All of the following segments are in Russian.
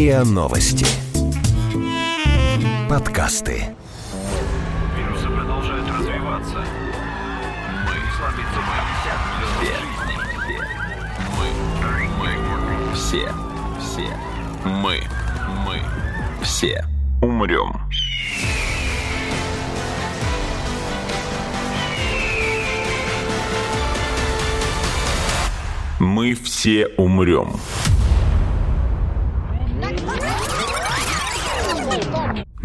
РИА Новости. Подкасты. Вирусы продолжают развиваться. Мы слабится Мы, мы, все, все, мы, мы, все умрем. Мы все умрем.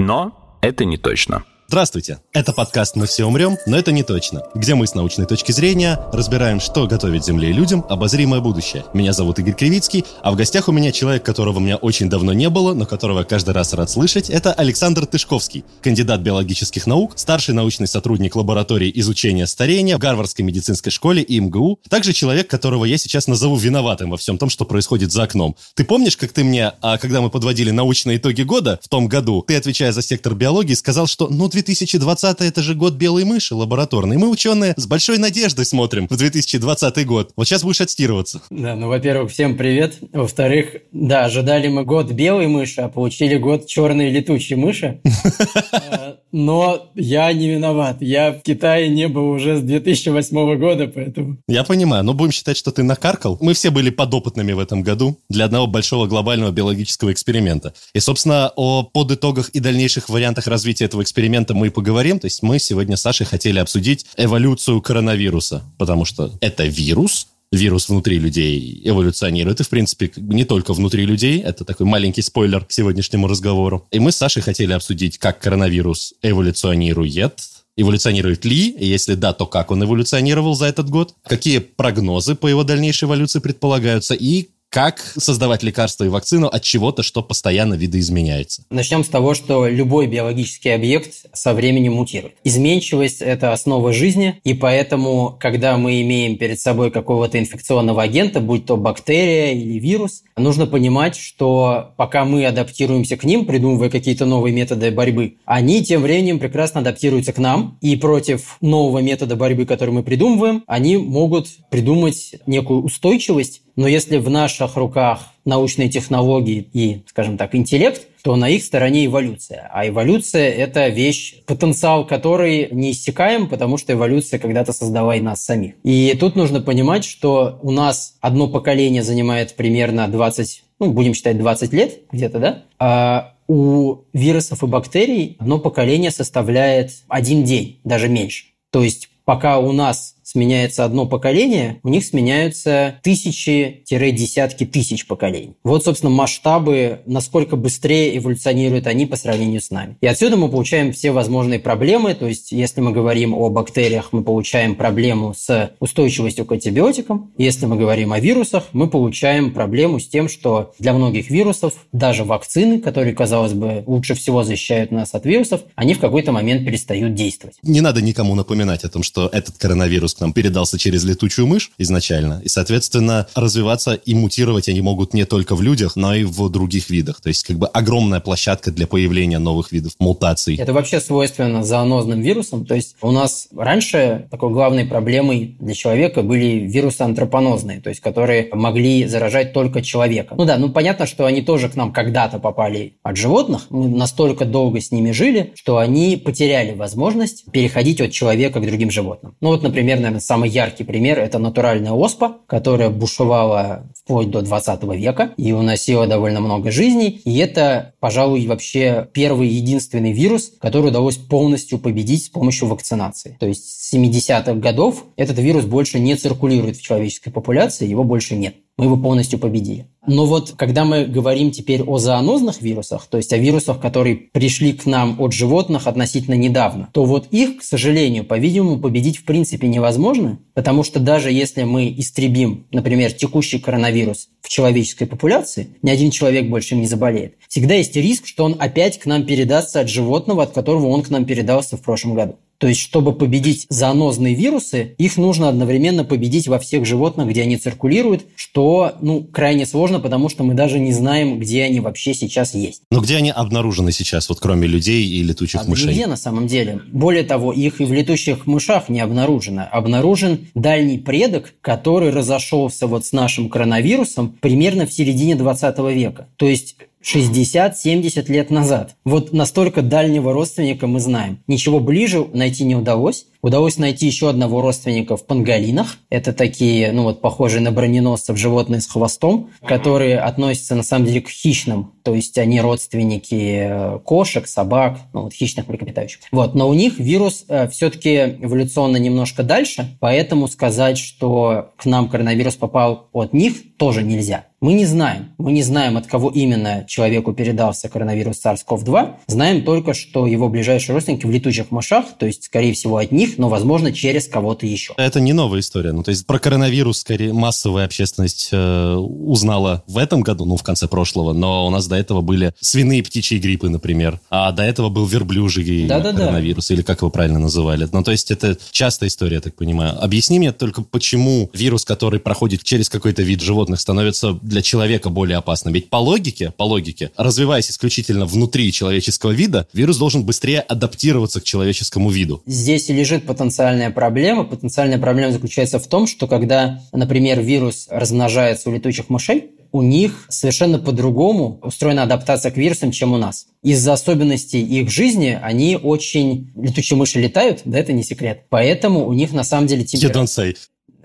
Но это не точно. Здравствуйте! Это подкаст «Мы все умрем, но это не точно», где мы с научной точки зрения разбираем, что готовит Земле и людям обозримое будущее. Меня зовут Игорь Кривицкий, а в гостях у меня человек, которого у меня очень давно не было, но которого каждый раз рад слышать, это Александр Тышковский, кандидат биологических наук, старший научный сотрудник лаборатории изучения старения в Гарвардской медицинской школе и МГУ, также человек, которого я сейчас назову виноватым во всем том, что происходит за окном. Ты помнишь, как ты мне, а когда мы подводили научные итоги года в том году, ты, отвечая за сектор биологии, сказал, что ну 2020 это же год белой мыши лабораторной. Мы, ученые, с большой надеждой смотрим в 2020 год. Вот сейчас будешь отстирываться. Да, ну, во-первых, всем привет. Во-вторых, да, ожидали мы год белой мыши, а получили год черной летучей мыши. Но я не виноват. Я в Китае не был уже с 2008 года, поэтому... Я понимаю, но будем считать, что ты накаркал. Мы все были подопытными в этом году для одного большого глобального биологического эксперимента. И, собственно, о подытогах и дальнейших вариантах развития этого эксперимента мы и поговорим. То есть мы сегодня с Сашей хотели обсудить эволюцию коронавируса, потому что это вирус, вирус внутри людей эволюционирует. И, в принципе, не только внутри людей. Это такой маленький спойлер к сегодняшнему разговору. И мы с Сашей хотели обсудить, как коронавирус эволюционирует, эволюционирует ли, и если да, то как он эволюционировал за этот год, какие прогнозы по его дальнейшей эволюции предполагаются, и как создавать лекарства и вакцину от чего-то, что постоянно видоизменяется? Начнем с того, что любой биологический объект со временем мутирует. Изменчивость – это основа жизни, и поэтому, когда мы имеем перед собой какого-то инфекционного агента, будь то бактерия или вирус, нужно понимать, что пока мы адаптируемся к ним, придумывая какие-то новые методы борьбы, они тем временем прекрасно адаптируются к нам, и против нового метода борьбы, который мы придумываем, они могут придумать некую устойчивость, но если в наших руках научные технологии и, скажем так, интеллект, то на их стороне эволюция. А эволюция – это вещь, потенциал которой не иссякаем, потому что эволюция когда-то создала и нас самих. И тут нужно понимать, что у нас одно поколение занимает примерно 20, ну, будем считать 20 лет где-то, да? А у вирусов и бактерий одно поколение составляет один день, даже меньше. То есть пока у нас сменяется одно поколение, у них сменяются тысячи-десятки тысяч поколений. Вот, собственно, масштабы, насколько быстрее эволюционируют они по сравнению с нами. И отсюда мы получаем все возможные проблемы. То есть, если мы говорим о бактериях, мы получаем проблему с устойчивостью к антибиотикам. Если мы говорим о вирусах, мы получаем проблему с тем, что для многих вирусов даже вакцины, которые, казалось бы, лучше всего защищают нас от вирусов, они в какой-то момент перестают действовать. Не надо никому напоминать о том, что этот коронавирус к нам передался через летучую мышь изначально, и, соответственно, развиваться и мутировать они могут не только в людях, но и в других видах. То есть, как бы огромная площадка для появления новых видов мутаций. Это вообще свойственно зоонозным вирусам. То есть, у нас раньше такой главной проблемой для человека были вирусы антропонозные, то есть, которые могли заражать только человека. Ну да, ну понятно, что они тоже к нам когда-то попали от животных. Мы настолько долго с ними жили, что они потеряли возможность переходить от человека к другим животным. Ну вот, например, наверное, самый яркий пример – это натуральная оспа, которая бушевала вплоть до 20 века и уносила довольно много жизней. И это, пожалуй, вообще первый единственный вирус, который удалось полностью победить с помощью вакцинации. То есть с 70-х годов этот вирус больше не циркулирует в человеческой популяции, его больше нет мы его полностью победили. Но вот когда мы говорим теперь о зоонозных вирусах, то есть о вирусах, которые пришли к нам от животных относительно недавно, то вот их, к сожалению, по-видимому, победить в принципе невозможно, потому что даже если мы истребим, например, текущий коронавирус в человеческой популяции, ни один человек больше не заболеет, всегда есть риск, что он опять к нам передастся от животного, от которого он к нам передался в прошлом году. То есть, чтобы победить зоонозные вирусы, их нужно одновременно победить во всех животных, где они циркулируют, что ну, крайне сложно, потому что мы даже не знаем, где они вообще сейчас есть. Но где они обнаружены сейчас, вот кроме людей и летучих а мышей? Нигде на самом деле. Более того, их и в летучих мышах не обнаружено. Обнаружен дальний предок, который разошелся вот с нашим коронавирусом примерно в середине 20 века. То есть 60-70 лет назад. Вот настолько дальнего родственника мы знаем. Ничего ближе найти не удалось. Удалось найти еще одного родственника в панголинах. Это такие, ну вот, похожие на броненосцев животные с хвостом, которые относятся на самом деле к хищным. То есть они родственники э, кошек, собак, ну вот хищных млекопитающих. Вот, но у них вирус э, все-таки эволюционно немножко дальше, поэтому сказать, что к нам коронавирус попал от них, тоже нельзя. Мы не знаем. Мы не знаем, от кого именно человеку передался коронавирус SARS-CoV-2. Знаем только, что его ближайшие родственники в летучих мышах, то есть, скорее всего, от них, но, возможно, через кого-то еще. Это не новая история. Ну, то есть про коронавирус, скорее, массовая общественность э, узнала в этом году, ну, в конце прошлого, но у нас до этого были свиные птичьи гриппы, например, а до этого был верблюжий да -да -да. коронавирус, или как его правильно называли. Ну, то есть это частая история, я так понимаю. Объясни мне только, почему вирус, который проходит через какой-то вид животных, становится для человека более опасным. Ведь по логике, по логике, развиваясь исключительно внутри человеческого вида, вирус должен быстрее адаптироваться к человеческому виду. Здесь лежит потенциальная проблема. Потенциальная проблема заключается в том, что когда, например, вирус размножается у летучих мышей, у них совершенно по-другому устроена адаптация к вирусам, чем у нас. Из-за особенностей их жизни они очень... Летучие мыши летают, да, это не секрет. Поэтому у них на самом деле температура...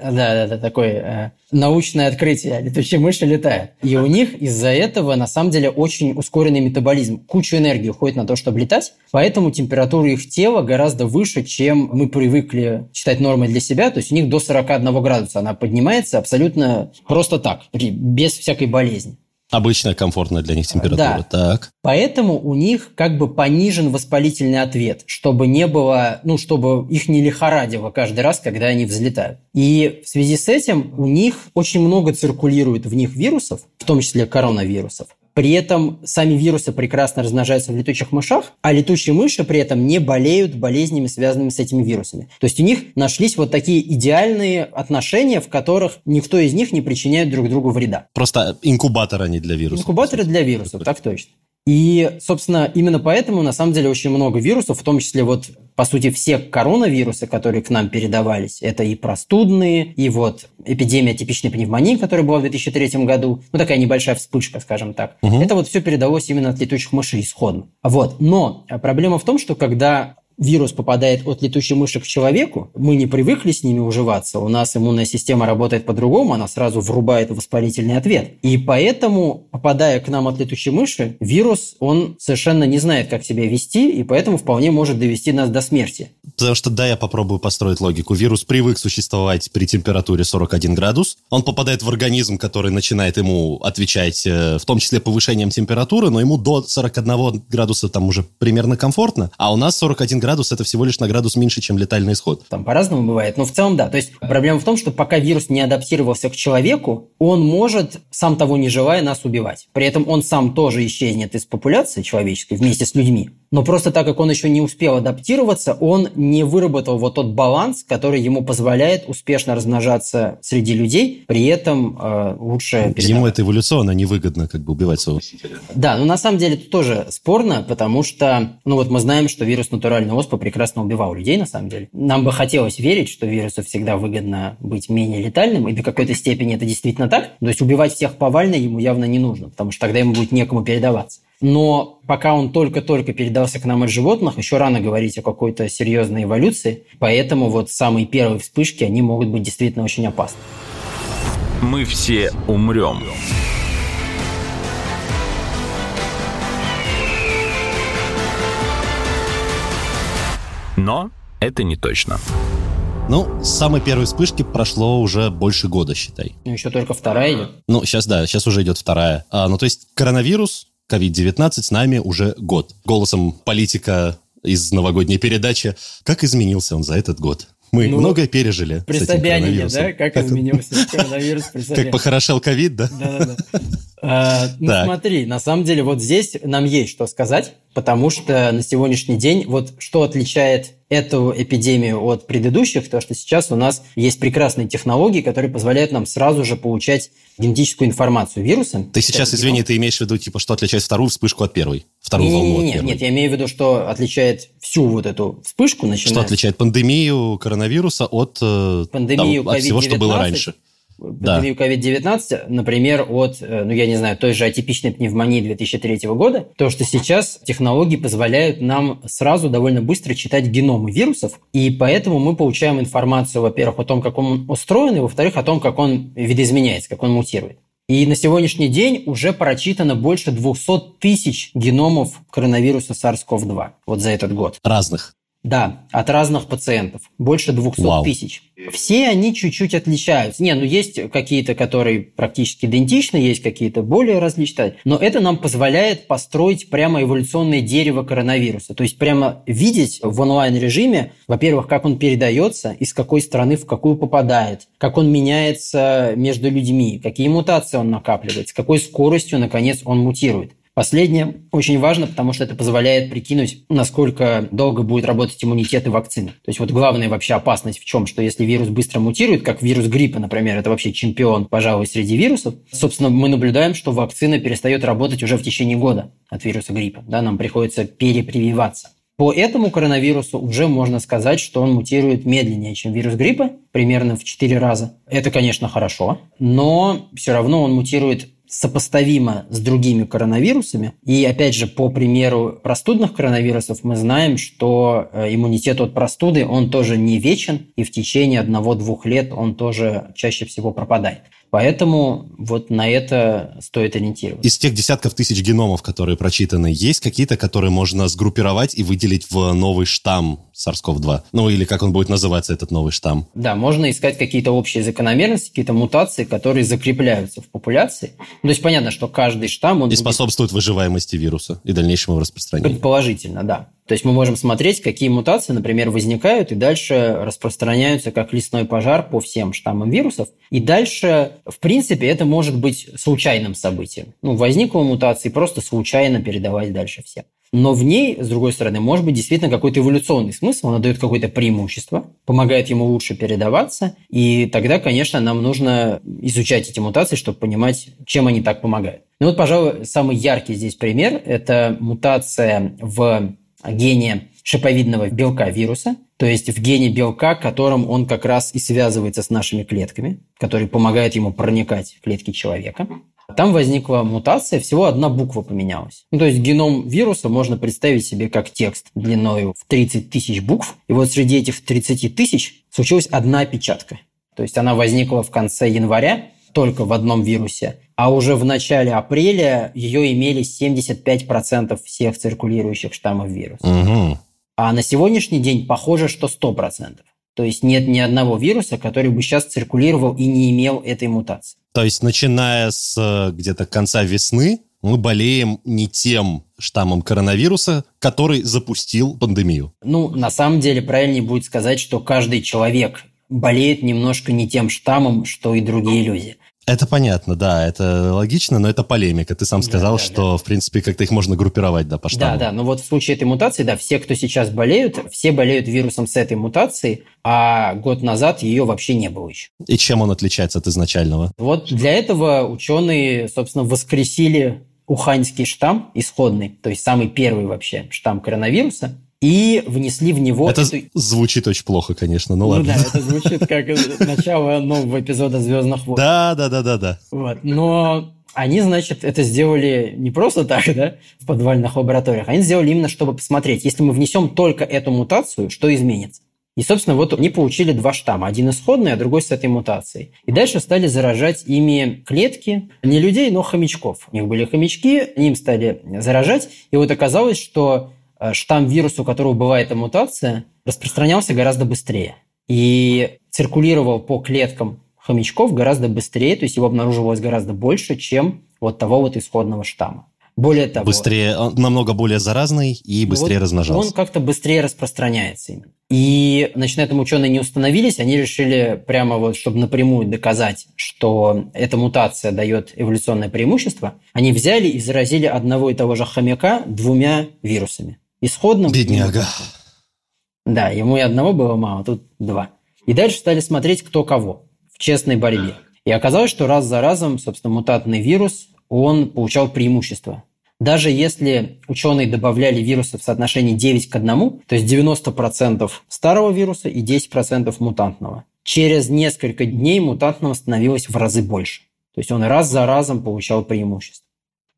Да, да, такое э, научное открытие. Летучие мыши летают. И у них из-за этого, на самом деле, очень ускоренный метаболизм. Кучу энергии уходит на то, чтобы летать, поэтому температура их тела гораздо выше, чем мы привыкли считать нормой для себя. То есть у них до 41 градуса она поднимается абсолютно просто так, без всякой болезни. Обычная комфортная для них температура. Да. Так. Поэтому у них как бы понижен воспалительный ответ, чтобы не было, ну, чтобы их не лихорадило каждый раз, когда они взлетают. И в связи с этим у них очень много циркулирует в них вирусов, в том числе коронавирусов. При этом сами вирусы прекрасно размножаются в летучих мышах, а летучие мыши при этом не болеют болезнями, связанными с этими вирусами. То есть у них нашлись вот такие идеальные отношения, в которых никто из них не причиняет друг другу вреда. Просто инкубаторы они для вирусов. Инкубаторы для вирусов, так точно. И, собственно, именно поэтому, на самом деле, очень много вирусов, в том числе вот, по сути, все коронавирусы, которые к нам передавались, это и простудные, и вот эпидемия типичной пневмонии, которая была в 2003 году, ну, такая небольшая вспышка, скажем так. Угу. Это вот все передалось именно от летучих мышей исходно. Вот. Но проблема в том, что когда вирус попадает от летучей мыши к человеку, мы не привыкли с ними уживаться, у нас иммунная система работает по-другому, она сразу врубает воспалительный ответ. И поэтому, попадая к нам от летучей мыши, вирус, он совершенно не знает, как себя вести, и поэтому вполне может довести нас до смерти. Потому что, да, я попробую построить логику. Вирус привык существовать при температуре 41 градус, он попадает в организм, который начинает ему отвечать, э, в том числе повышением температуры, но ему до 41 градуса там уже примерно комфортно, а у нас 41 градус градус – это всего лишь на градус меньше, чем летальный исход. Там по-разному бывает, но в целом да. То есть проблема в том, что пока вирус не адаптировался к человеку, он может, сам того не желая, нас убивать. При этом он сам тоже исчезнет из популяции человеческой вместе с людьми. Но просто так как он еще не успел адаптироваться, он не выработал вот тот баланс, который ему позволяет успешно размножаться среди людей, при этом э, лучше передавать. Ему это эволюционно невыгодно, как бы убивать своего. Да, но на самом деле это тоже спорно, потому что, ну вот мы знаем, что вирус натуральной оспы прекрасно убивал людей, на самом деле. Нам бы хотелось верить, что вирусу всегда выгодно быть менее летальным, и до какой-то степени это действительно так. То есть убивать всех повально ему явно не нужно, потому что тогда ему будет некому передаваться но пока он только-только передался к нам от животных, еще рано говорить о какой-то серьезной эволюции, поэтому вот самые первые вспышки, они могут быть действительно очень опасны. Мы все умрем. Но это не точно. Ну, с самой первой вспышки прошло уже больше года, считай. Ну, еще только вторая идет. Ну, сейчас, да, сейчас уже идет вторая. А, ну, то есть коронавирус COVID-19 с нами уже год. Голосом политика из новогодней передачи. Как изменился он за этот год? Мы ну, многое пережили. При Собянине, да? Как, как изменился коронавирус при Как похорошел ковид, да? Да-да-да. А, ну, смотри, на самом деле вот здесь нам есть что сказать, потому что на сегодняшний день вот что отличает эту эпидемию от предыдущих, то что сейчас у нас есть прекрасные технологии, которые позволяют нам сразу же получать генетическую информацию вируса. Ты сейчас, извини, ты имеешь в виду, типа, что отличает вторую вспышку от первой? Вторую не, волну не, не, Нет, я имею в виду, что отличает всю вот эту вспышку, начиная... Что отличает пандемию коронавируса от, э, пандемию там, от всего, что было раньше? Да. COVID-19, например, от, э, ну я не знаю, той же атипичной пневмонии 2003 года, то, что сейчас технологии позволяют нам сразу довольно быстро читать геномы вирусов, и поэтому мы получаем информацию, во-первых, о том, как он устроен, и, во-вторых, о том, как он видоизменяется, как он мутирует. И на сегодняшний день уже прочитано больше 200 тысяч геномов коронавируса SARS-CoV-2 вот за этот год. Разных. Да, от разных пациентов. Больше 200 Вау. тысяч. Все они чуть-чуть отличаются. Не, ну есть какие-то, которые практически идентичны, есть какие-то более различные. Но это нам позволяет построить прямо эволюционное дерево коронавируса. То есть прямо видеть в онлайн-режиме, во-первых, как он передается, из какой страны в какую попадает, как он меняется между людьми, какие мутации он накапливает, с какой скоростью, наконец, он мутирует. Последнее очень важно, потому что это позволяет прикинуть, насколько долго будет работать иммунитет и вакцина. То есть вот главная вообще опасность в чем, что если вирус быстро мутирует, как вирус гриппа, например, это вообще чемпион, пожалуй, среди вирусов, собственно, мы наблюдаем, что вакцина перестает работать уже в течение года от вируса гриппа. Да, нам приходится перепрививаться. По этому коронавирусу уже можно сказать, что он мутирует медленнее, чем вирус гриппа, примерно в 4 раза. Это, конечно, хорошо, но все равно он мутирует сопоставимо с другими коронавирусами. И опять же, по примеру простудных коронавирусов мы знаем, что э, иммунитет от простуды, он тоже не вечен, и в течение одного-двух лет он тоже чаще всего пропадает. Поэтому вот на это стоит ориентироваться. Из тех десятков тысяч геномов, которые прочитаны, есть какие-то, которые можно сгруппировать и выделить в новый штамм SARS-CoV-2? Ну, или как он будет называться, этот новый штамм? Да, можно искать какие-то общие закономерности, какие-то мутации, которые закрепляются в популяции. Ну, то есть понятно, что каждый штамм... Он и способствует выживаемости вируса и дальнейшему распространению. Предположительно, да. То есть мы можем смотреть, какие мутации, например, возникают и дальше распространяются как лесной пожар по всем штаммам вирусов. И дальше, в принципе, это может быть случайным событием. Ну, возникла мутация, просто случайно передавать дальше всем. Но в ней, с другой стороны, может быть действительно какой-то эволюционный смысл, она дает какое-то преимущество, помогает ему лучше передаваться, и тогда, конечно, нам нужно изучать эти мутации, чтобы понимать, чем они так помогают. Ну вот, пожалуй, самый яркий здесь пример – это мутация в гене шиповидного белка вируса, то есть в гене белка, которым он как раз и связывается с нашими клетками, который помогает ему проникать в клетки человека. Там возникла мутация, всего одна буква поменялась. Ну, то есть геном вируса можно представить себе как текст длиной в 30 тысяч букв. И вот среди этих 30 тысяч случилась одна опечатка. То есть она возникла в конце января только в одном вирусе, а уже в начале апреля ее имели 75% всех циркулирующих штаммов вируса. Угу. А на сегодняшний день похоже, что 100%. То есть нет ни одного вируса, который бы сейчас циркулировал и не имел этой мутации. То есть начиная с э, где-то конца весны мы болеем не тем штаммом коронавируса, который запустил пандемию. Ну, на самом деле, правильнее будет сказать, что каждый человек болеет немножко не тем штаммом, что и другие люди. Это понятно, да, это логично, но это полемика. Ты сам сказал, да, да, что, да. в принципе, как-то их можно группировать, да, по штамму. Да, да, но вот в случае этой мутации, да, все, кто сейчас болеют, все болеют вирусом с этой мутацией, а год назад ее вообще не было еще. И чем он отличается от изначального? Вот для этого ученые, собственно, воскресили уханьский штамм исходный, то есть самый первый вообще штамм коронавируса, и внесли в него... Это эту... звучит очень плохо, конечно, ну, ну ладно. да, это звучит как начало нового эпизода «Звездных войн». Да, да, да, да, да. Вот, но они, значит, это сделали не просто так, да, в подвальных лабораториях, они сделали именно, чтобы посмотреть, если мы внесем только эту мутацию, что изменится. И, собственно, вот они получили два штамма. Один исходный, а другой с этой мутацией. И дальше стали заражать ими клетки, не людей, но хомячков. У них были хомячки, им стали заражать. И вот оказалось, что штамм вируса, у которого бывает эта мутация, распространялся гораздо быстрее и циркулировал по клеткам хомячков гораздо быстрее, то есть его обнаруживалось гораздо больше, чем вот того вот исходного штамма. Более того... Быстрее, он намного более заразный и быстрее вот размножался. Он как-то быстрее распространяется именно. И, значит, на этом ученые не установились, они решили прямо вот, чтобы напрямую доказать, что эта мутация дает эволюционное преимущество, они взяли и заразили одного и того же хомяка двумя вирусами исходным. Бедняга. Да, ему и одного было мало, тут два. И дальше стали смотреть, кто кого в честной борьбе. И оказалось, что раз за разом, собственно, мутатный вирус, он получал преимущество. Даже если ученые добавляли вирусы в соотношении 9 к 1, то есть 90% старого вируса и 10% мутантного. через несколько дней мутантного становилось в разы больше. То есть он раз за разом получал преимущество.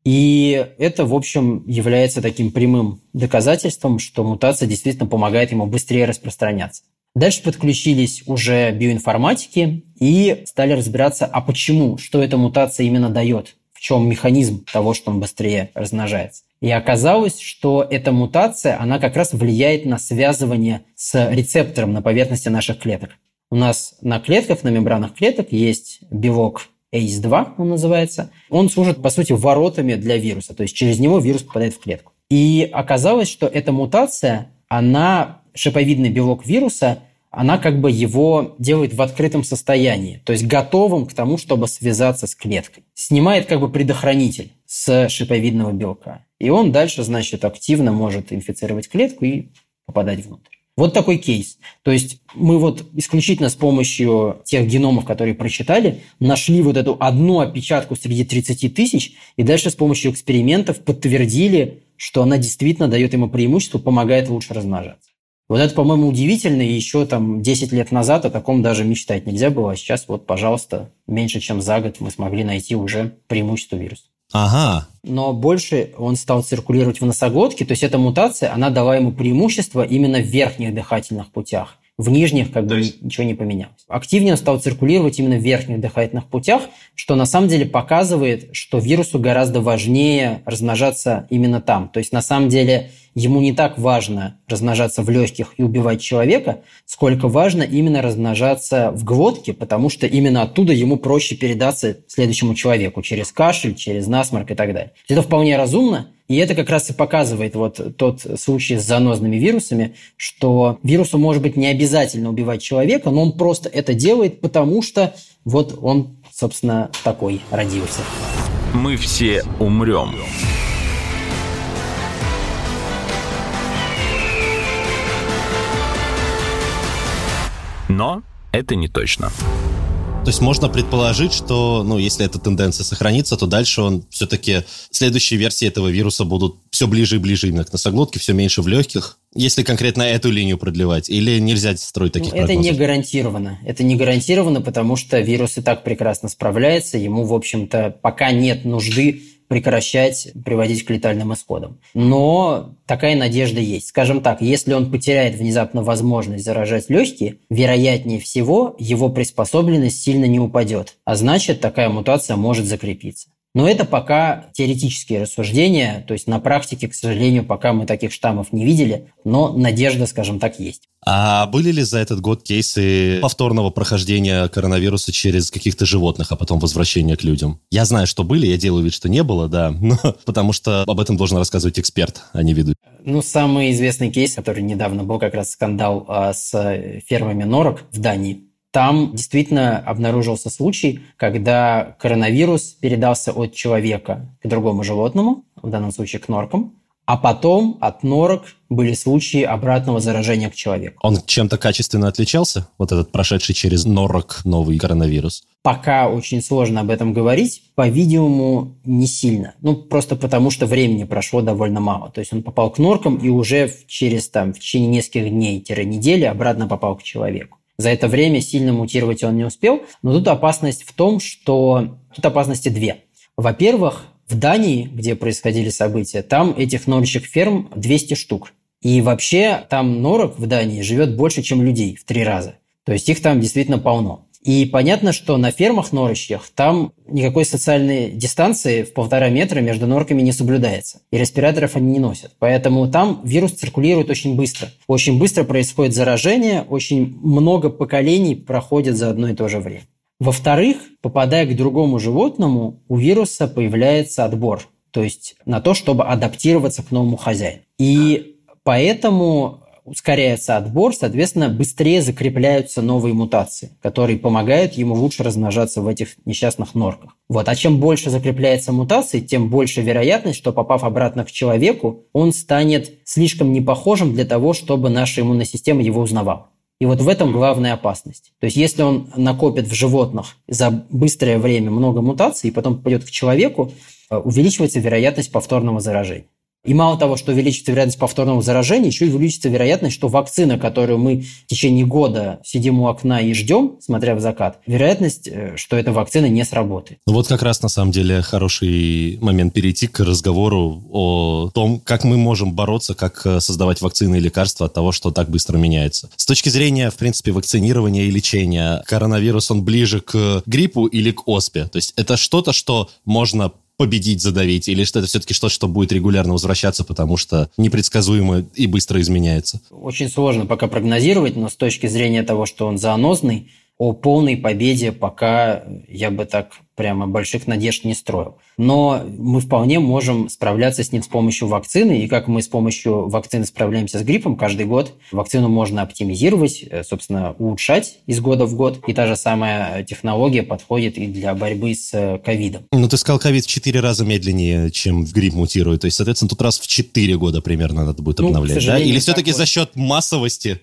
И это, в общем, является таким прямым доказательством, что мутация действительно помогает ему быстрее распространяться. Дальше подключились уже биоинформатики и стали разбираться, а почему, что эта мутация именно дает, в чем механизм того, что он быстрее размножается. И оказалось, что эта мутация, она как раз влияет на связывание с рецептором на поверхности наших клеток. У нас на клетках, на мембранах клеток есть белок ACE2, он называется. Он служит, по сути, воротами для вируса, то есть через него вирус попадает в клетку. И оказалось, что эта мутация, она, шиповидный белок вируса, она как бы его делает в открытом состоянии, то есть готовым к тому, чтобы связаться с клеткой. Снимает как бы предохранитель с шиповидного белка. И он дальше, значит, активно может инфицировать клетку и попадать внутрь. Вот такой кейс. То есть мы вот исключительно с помощью тех геномов, которые прочитали, нашли вот эту одну опечатку среди 30 тысяч, и дальше с помощью экспериментов подтвердили, что она действительно дает ему преимущество, помогает лучше размножаться. Вот это, по-моему, удивительно, и еще там 10 лет назад о таком даже мечтать нельзя было, а сейчас вот, пожалуйста, меньше чем за год мы смогли найти уже преимущество вируса. Ага. Но больше он стал циркулировать в носоглотке, то есть эта мутация, она дала ему преимущество именно в верхних дыхательных путях. В нижних как бы есть... ничего не поменялось. Активнее он стал циркулировать именно в верхних дыхательных путях, что на самом деле показывает, что вирусу гораздо важнее размножаться именно там. То есть на самом деле ему не так важно размножаться в легких и убивать человека, сколько важно именно размножаться в глотке, потому что именно оттуда ему проще передаться следующему человеку через кашель, через насморк и так далее. Это вполне разумно, и это как раз и показывает вот тот случай с занозными вирусами, что вирусу может быть не обязательно убивать человека, но он просто это делает, потому что вот он, собственно, такой родился. Мы все умрем. Но это не точно. То есть можно предположить, что, ну, если эта тенденция сохранится, то дальше он все-таки следующие версии этого вируса будут все ближе и ближе именно к носоглотке, все меньше в легких. Если конкретно эту линию продлевать, или нельзя строить таких ну, Это прогнозов? не гарантированно. Это не гарантированно, потому что вирус и так прекрасно справляется. Ему, в общем-то, пока нет нужды прекращать приводить к летальным исходам. Но такая надежда есть. Скажем так, если он потеряет внезапно возможность заражать легкие, вероятнее всего его приспособленность сильно не упадет, а значит такая мутация может закрепиться. Но это пока теоретические рассуждения, то есть на практике, к сожалению, пока мы таких штаммов не видели, но надежда, скажем так, есть. А были ли за этот год кейсы повторного прохождения коронавируса через каких-то животных, а потом возвращения к людям? Я знаю, что были, я делаю вид, что не было, да, но потому что об этом должен рассказывать эксперт, а не ведущий. Ну, самый известный кейс, который недавно был, как раз скандал а, с фермами норок в Дании. Там действительно обнаружился случай, когда коронавирус передался от человека к другому животному, в данном случае к норкам, а потом от норок были случаи обратного заражения к человеку. Он чем-то качественно отличался, вот этот прошедший через норок новый коронавирус? Пока очень сложно об этом говорить, по-видимому, не сильно. Ну, просто потому, что времени прошло довольно мало. То есть он попал к норкам и уже через там, в течение нескольких дней-недели обратно попал к человеку. За это время сильно мутировать он не успел. Но тут опасность в том, что... Тут опасности две. Во-первых, в Дании, где происходили события, там этих норочек ферм 200 штук. И вообще там норок в Дании живет больше, чем людей в три раза. То есть их там действительно полно. И понятно, что на фермах норочьих там никакой социальной дистанции в полтора метра между норками не соблюдается. И респираторов они не носят. Поэтому там вирус циркулирует очень быстро. Очень быстро происходит заражение, очень много поколений проходит за одно и то же время. Во-вторых, попадая к другому животному, у вируса появляется отбор. То есть на то, чтобы адаптироваться к новому хозяину. И поэтому ускоряется отбор, соответственно, быстрее закрепляются новые мутации, которые помогают ему лучше размножаться в этих несчастных норках. Вот. А чем больше закрепляется мутаций, тем больше вероятность, что попав обратно к человеку, он станет слишком непохожим для того, чтобы наша иммунная система его узнавала. И вот в этом главная опасность. То есть если он накопит в животных за быстрое время много мутаций и потом попадет к человеку, э, увеличивается вероятность повторного заражения. И мало того, что увеличится вероятность повторного заражения, еще и увеличится вероятность, что вакцина, которую мы в течение года сидим у окна и ждем, смотря в закат, вероятность, э, что эта вакцина не сработает. Ну вот как раз на самом деле хороший момент перейти к разговору о том, как мы можем бороться, как э, создавать вакцины и лекарства от того, что так быстро меняется. С точки зрения, в принципе, вакцинирования и лечения, коронавирус, он ближе к гриппу или к оспе? То есть это что-то, что можно победить, задавить, или что это все-таки что-то, что будет регулярно возвращаться, потому что непредсказуемо и быстро изменяется? Очень сложно пока прогнозировать, но с точки зрения того, что он зоонозный, о полной победе пока я бы так прямо больших надежд не строил. Но мы вполне можем справляться с ним с помощью вакцины, и как мы с помощью вакцины справляемся с гриппом каждый год, вакцину можно оптимизировать, э, собственно, улучшать из года в год, и та же самая технология подходит и для борьбы с э, ковидом. Ну, ты сказал, ковид в 4 раза медленнее, чем в грипп мутирует, то есть, соответственно, тут раз в 4 года примерно надо будет ну, обновлять, да? Или все-таки за счет массовости?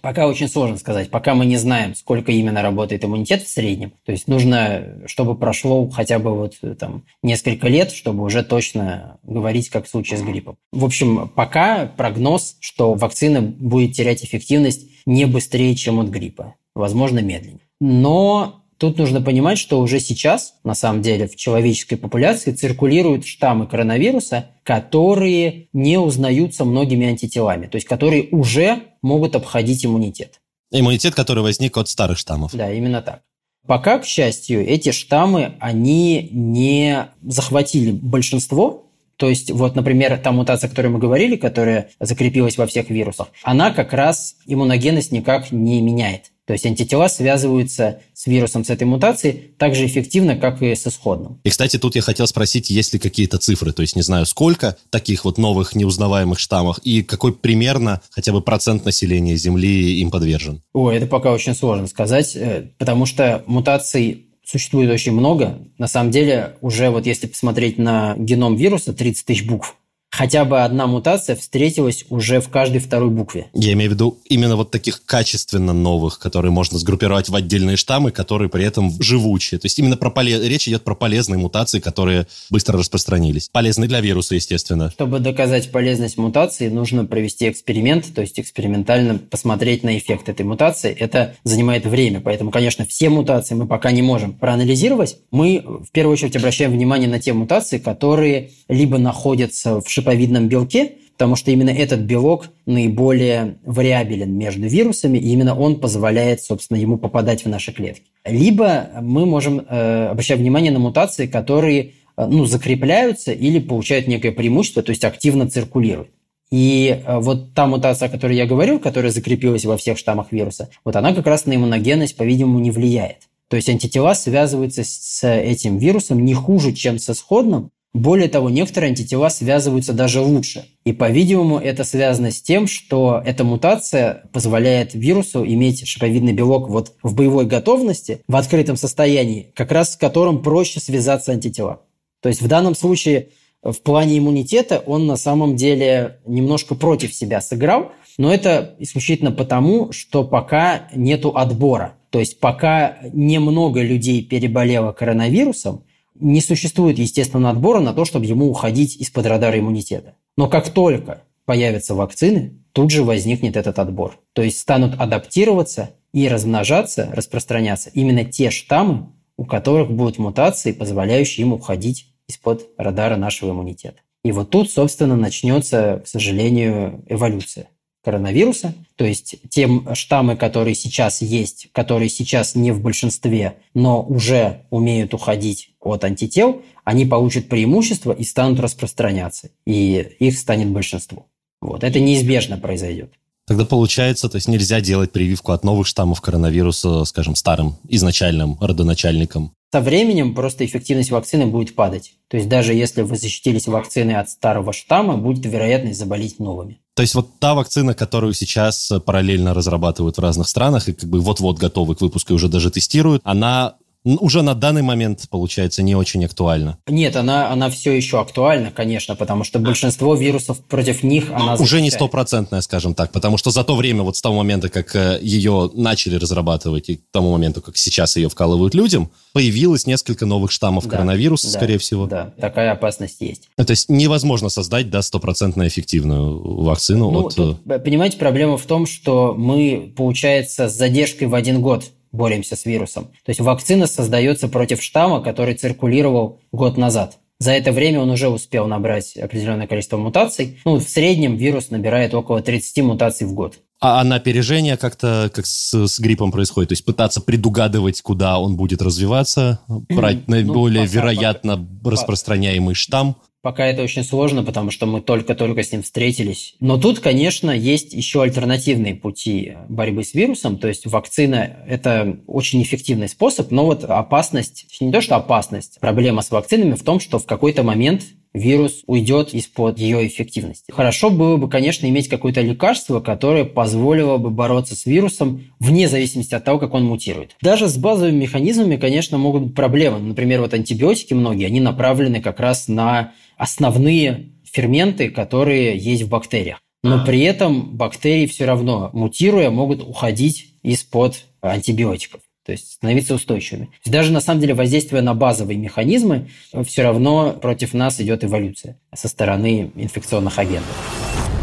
Пока очень сложно сказать, пока мы не знаем, сколько именно работает иммунитет в среднем. То есть нужно, чтобы прошло хотя бы вот э, там несколько лет, чтобы уже точно говорить, как в случае с гриппом. В общем, пока прогноз, что вакцина будет терять эффективность не быстрее, чем от гриппа. Возможно, медленнее. Но Тут нужно понимать, что уже сейчас, на самом деле, в человеческой популяции циркулируют штаммы коронавируса, которые не узнаются многими антителами, то есть которые уже могут обходить иммунитет. Иммунитет, который возник от старых штаммов. Да, именно так. Пока, к счастью, эти штаммы, они не захватили большинство, то есть, вот, например, та мутация, о которой мы говорили, которая закрепилась во всех вирусах, она как раз иммуногенность никак не меняет. То есть антитела связываются с вирусом с этой мутацией так же эффективно, как и с исходным. И, кстати, тут я хотел спросить, есть ли какие-то цифры, то есть не знаю, сколько таких вот новых неузнаваемых штаммов и какой примерно хотя бы процент населения Земли им подвержен? Ой, это пока очень сложно сказать, э, потому что мутаций существует очень много. На самом деле, уже вот если посмотреть на геном вируса, 30 тысяч букв, хотя бы одна мутация встретилась уже в каждой второй букве. Я имею в виду именно вот таких качественно новых, которые можно сгруппировать в отдельные штаммы, которые при этом живучие. То есть именно про поле... речь идет про полезные мутации, которые быстро распространились. Полезны для вируса, естественно. Чтобы доказать полезность мутации, нужно провести эксперимент, то есть экспериментально посмотреть на эффект этой мутации. Это занимает время, поэтому, конечно, все мутации мы пока не можем проанализировать. Мы в первую очередь обращаем внимание на те мутации, которые либо находятся в шиповидном белке, потому что именно этот белок наиболее вариабелен между вирусами, и именно он позволяет, собственно, ему попадать в наши клетки. Либо мы можем э, обращать внимание на мутации, которые э, ну, закрепляются или получают некое преимущество, то есть активно циркулируют. И э, вот та мутация, о которой я говорил, которая закрепилась во всех штаммах вируса, вот она как раз на иммуногенность, по-видимому, не влияет. То есть антитела связываются с этим вирусом не хуже, чем с исходным, более того, некоторые антитела связываются даже лучше. И, по-видимому, это связано с тем, что эта мутация позволяет вирусу иметь шиповидный белок вот в боевой готовности, в открытом состоянии, как раз с которым проще связаться антитела. То есть в данном случае в плане иммунитета он на самом деле немножко против себя сыграл, но это исключительно потому, что пока нету отбора. То есть пока немного людей переболело коронавирусом, не существует естественного отбора на то, чтобы ему уходить из-под радара иммунитета. Но как только появятся вакцины, тут же возникнет этот отбор. То есть станут адаптироваться и размножаться, распространяться именно те штаммы, у которых будут мутации, позволяющие им уходить из-под радара нашего иммунитета. И вот тут, собственно, начнется, к сожалению, эволюция коронавируса, то есть те штаммы, которые сейчас есть, которые сейчас не в большинстве, но уже умеют уходить от антител, они получат преимущество и станут распространяться, и их станет большинство. Вот. Это неизбежно произойдет. Тогда получается, то есть нельзя делать прививку от новых штаммов коронавируса, скажем, старым изначальным родоначальникам. Со временем просто эффективность вакцины будет падать. То есть даже если вы защитились вакциной от старого штамма, будет вероятность заболеть новыми. То есть вот та вакцина, которую сейчас параллельно разрабатывают в разных странах и как бы вот-вот готовы к выпуску и уже даже тестируют, она уже на данный момент, получается, не очень актуальна. Нет, она, она все еще актуальна, конечно, потому что большинство вирусов против них она защищает. Уже не стопроцентная, скажем так, потому что за то время, вот с того момента, как э, ее начали разрабатывать, и к тому моменту, как сейчас ее вкалывают людям, появилось несколько новых штаммов да, коронавируса, да, скорее всего. Да, такая опасность есть. То есть невозможно создать, да, стопроцентно эффективную вакцину ну, от... Тут, э, понимаете, проблема в том, что мы, получается, с задержкой в один год боремся с вирусом. То есть вакцина создается против штамма, который циркулировал год назад. За это время он уже успел набрать определенное количество мутаций. Ну, в среднем вирус набирает около 30 мутаций в год. А, а на опережение как-то как с, с гриппом происходит? То есть пытаться предугадывать, куда он будет развиваться, брать ну, наиболее ну, вероятно пока, распространяемый штамм? Пока это очень сложно, потому что мы только-только с ним встретились. Но тут, конечно, есть еще альтернативные пути борьбы с вирусом. То есть вакцина – это очень эффективный способ, но вот опасность, не то что опасность, проблема с вакцинами в том, что в какой-то момент вирус уйдет из-под ее эффективности. Хорошо было бы, конечно, иметь какое-то лекарство, которое позволило бы бороться с вирусом вне зависимости от того, как он мутирует. Даже с базовыми механизмами, конечно, могут быть проблемы. Например, вот антибиотики многие, они направлены как раз на основные ферменты, которые есть в бактериях. Но при этом бактерии все равно, мутируя, могут уходить из-под антибиотиков то есть становиться устойчивыми. То есть даже на самом деле воздействуя на базовые механизмы, все равно против нас идет эволюция со стороны инфекционных агентов.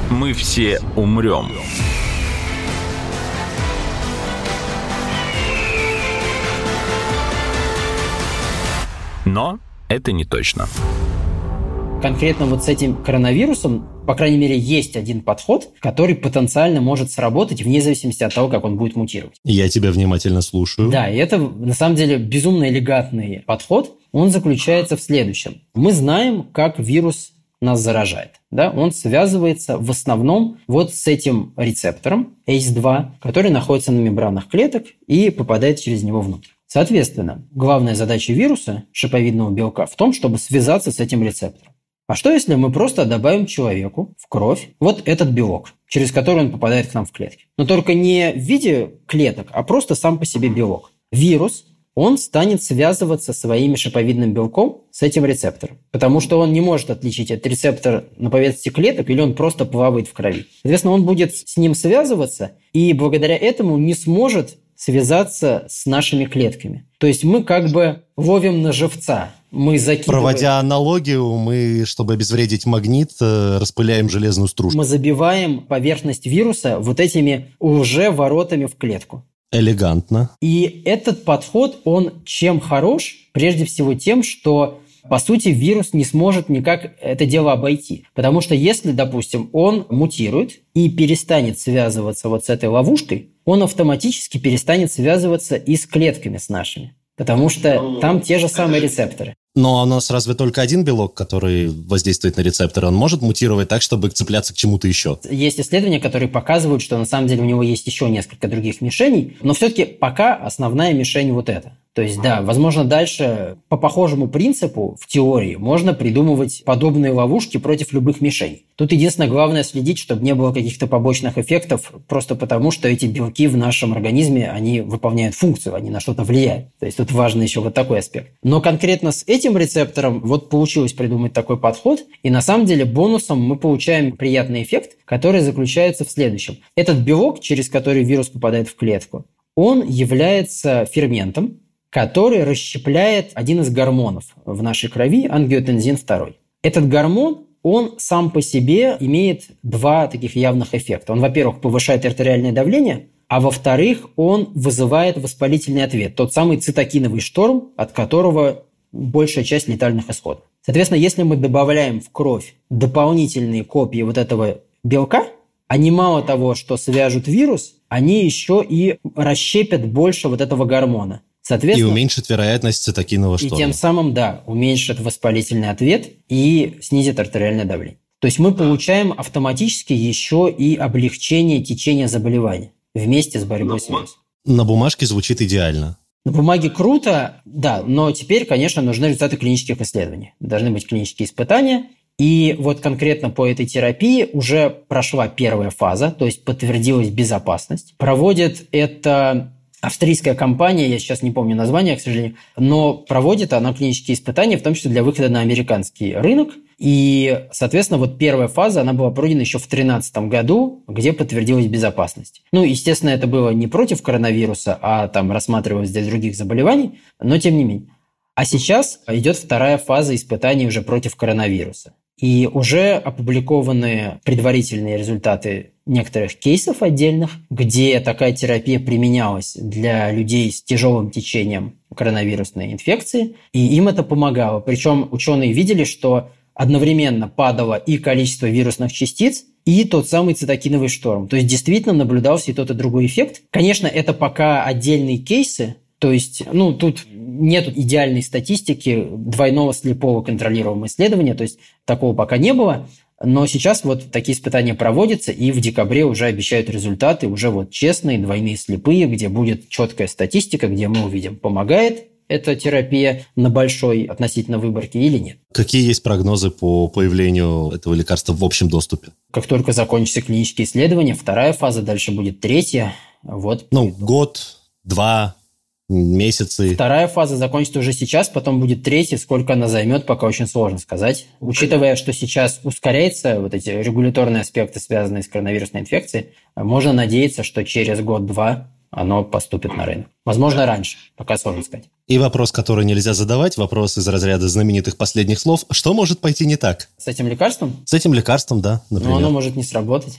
Мы все умрем. Но это не точно конкретно вот с этим коронавирусом, по крайней мере, есть один подход, который потенциально может сработать вне зависимости от того, как он будет мутировать. Я тебя внимательно слушаю. Да, и это на самом деле безумно элегантный подход. Он заключается в следующем. Мы знаем, как вирус нас заражает. Да? Он связывается в основном вот с этим рецептором ACE2, который находится на мембранах клеток и попадает через него внутрь. Соответственно, главная задача вируса, шиповидного белка, в том, чтобы связаться с этим рецептором. А что если мы просто добавим человеку в кровь вот этот белок, через который он попадает к нам в клетки? Но только не в виде клеток, а просто сам по себе белок. Вирус, он станет связываться своим шиповидным белком с этим рецептором, потому что он не может отличить этот рецептор на поверхности клеток или он просто плавает в крови. Соответственно, он будет с ним связываться и благодаря этому не сможет связаться с нашими клетками. То есть мы как бы ловим на живца. Мы закидываем... Проводя аналогию, мы, чтобы обезвредить магнит, э, распыляем железную стружку. Мы забиваем поверхность вируса вот этими уже воротами в клетку. Элегантно. И этот подход, он чем хорош? Прежде всего тем, что по сути, вирус не сможет никак это дело обойти. Потому что если, допустим, он мутирует и перестанет связываться вот с этой ловушкой, он автоматически перестанет связываться и с клетками с нашими. Потому что там те же самые рецепторы. Но у нас разве только один белок, который воздействует на рецепторы? Он может мутировать так, чтобы цепляться к чему-то еще? Есть исследования, которые показывают, что на самом деле у него есть еще несколько других мишеней, но все-таки пока основная мишень вот эта. То есть, да, возможно, дальше по похожему принципу в теории можно придумывать подобные ловушки против любых мишеней. Тут единственное главное следить, чтобы не было каких-то побочных эффектов, просто потому что эти белки в нашем организме, они выполняют функцию, они на что-то влияют. То есть тут важно еще вот такой аспект. Но конкретно с этим рецептором вот получилось придумать такой подход, и на самом деле бонусом мы получаем приятный эффект, который заключается в следующем. Этот белок, через который вирус попадает в клетку, он является ферментом, который расщепляет один из гормонов в нашей крови, ангиотензин 2. Этот гормон, он сам по себе имеет два таких явных эффекта. Он, во-первых, повышает артериальное давление, а во-вторых, он вызывает воспалительный ответ, тот самый цитокиновый шторм, от которого большая часть летальных исходов. Соответственно, если мы добавляем в кровь дополнительные копии вот этого белка, они мало того, что свяжут вирус, они еще и расщепят больше вот этого гормона. Соответственно, и уменьшит вероятность цитокинового шторма. И тем самым, да, уменьшит воспалительный ответ и снизит артериальное давление. То есть мы получаем автоматически еще и облегчение течения заболевания вместе с борьбой с вирусом. На бумажке звучит идеально. На бумаге круто, да, но теперь, конечно, нужны результаты клинических исследований. Должны быть клинические испытания. И вот конкретно по этой терапии уже прошла первая фаза, то есть подтвердилась безопасность. Проводит это австрийская компания, я сейчас не помню название, к сожалению, но проводит она клинические испытания, в том числе для выхода на американский рынок. И, соответственно, вот первая фаза, она была пройдена еще в 2013 году, где подтвердилась безопасность. Ну, естественно, это было не против коронавируса, а там рассматривалось для других заболеваний, но тем не менее. А сейчас идет вторая фаза испытаний уже против коронавируса. И уже опубликованы предварительные результаты некоторых кейсов отдельных, где такая терапия применялась для людей с тяжелым течением коронавирусной инфекции, и им это помогало. Причем ученые видели, что одновременно падало и количество вирусных частиц, и тот самый цитокиновый шторм. То есть действительно наблюдался и тот, и другой эффект. Конечно, это пока отдельные кейсы, то есть, ну, тут нет идеальной статистики двойного слепого контролируемого исследования, то есть такого пока не было. Но сейчас вот такие испытания проводятся, и в декабре уже обещают результаты, уже вот честные, двойные слепые, где будет четкая статистика, где мы увидим, помогает эта терапия на большой относительно выборке или нет. Какие есть прогнозы по появлению этого лекарства в общем доступе? Как только закончатся клинические исследования, вторая фаза, дальше будет третья. Вот. Ну, год, два, месяцы. Вторая фаза закончится уже сейчас, потом будет третья. Сколько она займет, пока очень сложно сказать. Учитывая, что сейчас ускоряется вот эти регуляторные аспекты, связанные с коронавирусной инфекцией, можно надеяться, что через год-два оно поступит на рынок. Возможно, раньше, пока сложно сказать. И вопрос, который нельзя задавать, вопрос из разряда знаменитых последних слов. Что может пойти не так? С этим лекарством? С этим лекарством, да, например. Но оно может не сработать.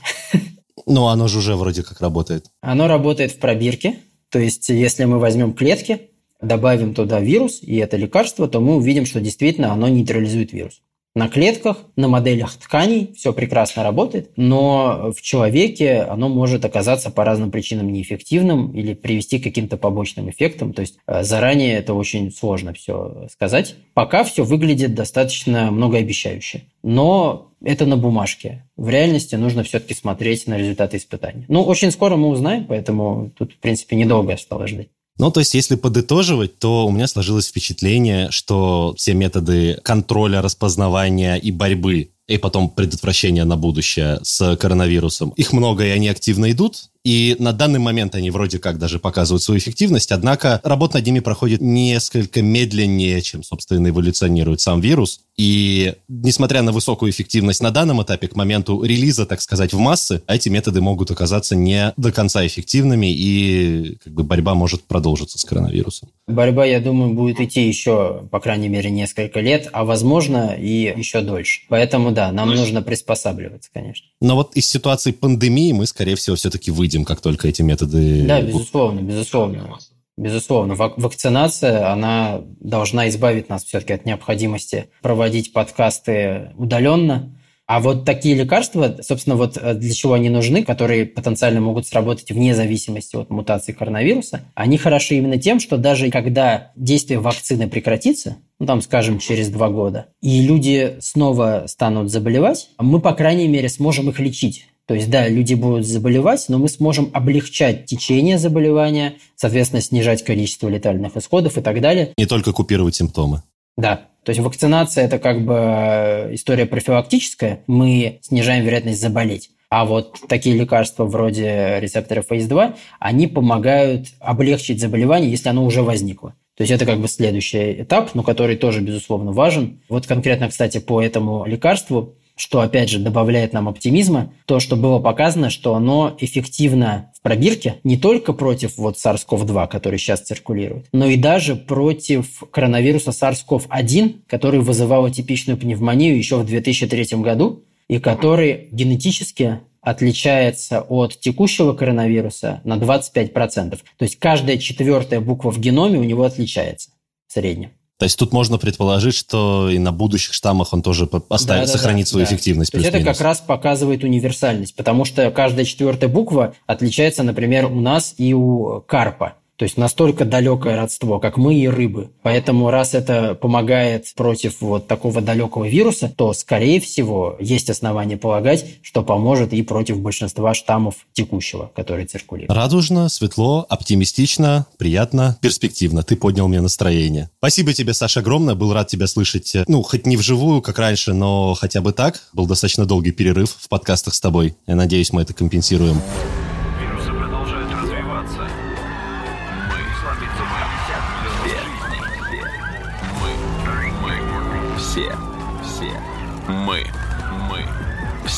Но оно же уже вроде как работает. Оно работает в пробирке, то есть, если мы возьмем клетки, добавим туда вирус и это лекарство, то мы увидим, что действительно оно нейтрализует вирус. На клетках, на моделях тканей все прекрасно работает, но в человеке оно может оказаться по разным причинам неэффективным или привести к каким-то побочным эффектам. То есть э, заранее это очень сложно все сказать. Пока все выглядит достаточно многообещающе. Но это на бумажке. В реальности нужно все-таки смотреть на результаты испытаний. Ну, очень скоро мы узнаем, поэтому тут, в принципе, недолго осталось ждать. Ну, то есть, если подытоживать, то у меня сложилось впечатление, что все методы контроля, распознавания и борьбы и потом предотвращения на будущее с коронавирусом. Их много, и они активно идут. И на данный момент они вроде как даже показывают свою эффективность, однако работа над ними проходит несколько медленнее, чем, собственно, эволюционирует сам вирус. И несмотря на высокую эффективность на данном этапе, к моменту релиза, так сказать, в массы, эти методы могут оказаться не до конца эффективными, и как бы борьба может продолжиться с коронавирусом. Борьба, я думаю, будет идти еще, по крайней мере, несколько лет, а возможно и еще дольше. Поэтому да, нам нужно приспосабливаться, конечно. Но вот из ситуации пандемии мы, скорее всего, все-таки выйдем, как только эти методы... Да, безусловно, безусловно. Безусловно, вакцинация, она должна избавить нас все-таки от необходимости проводить подкасты удаленно, а вот такие лекарства, собственно, вот э, для чего они нужны, которые потенциально могут сработать вне зависимости от мутации коронавируса, они хороши именно тем, что даже когда действие вакцины прекратится, ну там, скажем, через два года, и люди снова станут заболевать, мы, по крайней мере, сможем их лечить. То есть, да, люди будут заболевать, но мы сможем облегчать течение заболевания, соответственно, снижать количество летальных исходов и так далее. Не только купировать симптомы. Да, то есть вакцинация – это как бы э, история профилактическая, мы снижаем вероятность заболеть. А вот такие лекарства вроде рецепторов ACE2, они помогают облегчить заболевание, если оно уже возникло. То есть это как бы следующий этап, но который тоже, безусловно, важен. Вот конкретно, кстати, по этому лекарству что, опять же, добавляет нам оптимизма, то, что было показано, что оно эффективно в пробирке не только против вот SARS-CoV-2, который сейчас циркулирует, но и даже против коронавируса SARS-CoV-1, который вызывал атипичную пневмонию еще в 2003 году, и который генетически отличается от текущего коронавируса на 25%. То есть каждая четвертая буква в геноме у него отличается в среднем. То есть тут можно предположить, что и на будущих штаммах он тоже оставит, да, да, сохранит да, свою да. эффективность. То есть это как раз показывает универсальность, потому что каждая четвертая буква отличается, например, у нас и у карпа. То есть настолько далекое родство, как мы и рыбы. Поэтому раз это помогает против вот такого далекого вируса, то, скорее всего, есть основания полагать, что поможет и против большинства штаммов текущего, который циркулирует. Радужно, светло, оптимистично, приятно, перспективно. Ты поднял мне настроение. Спасибо тебе, Саша, огромное. Был рад тебя слышать, ну, хоть не вживую, как раньше, но хотя бы так. Был достаточно долгий перерыв в подкастах с тобой. Я надеюсь, мы это компенсируем.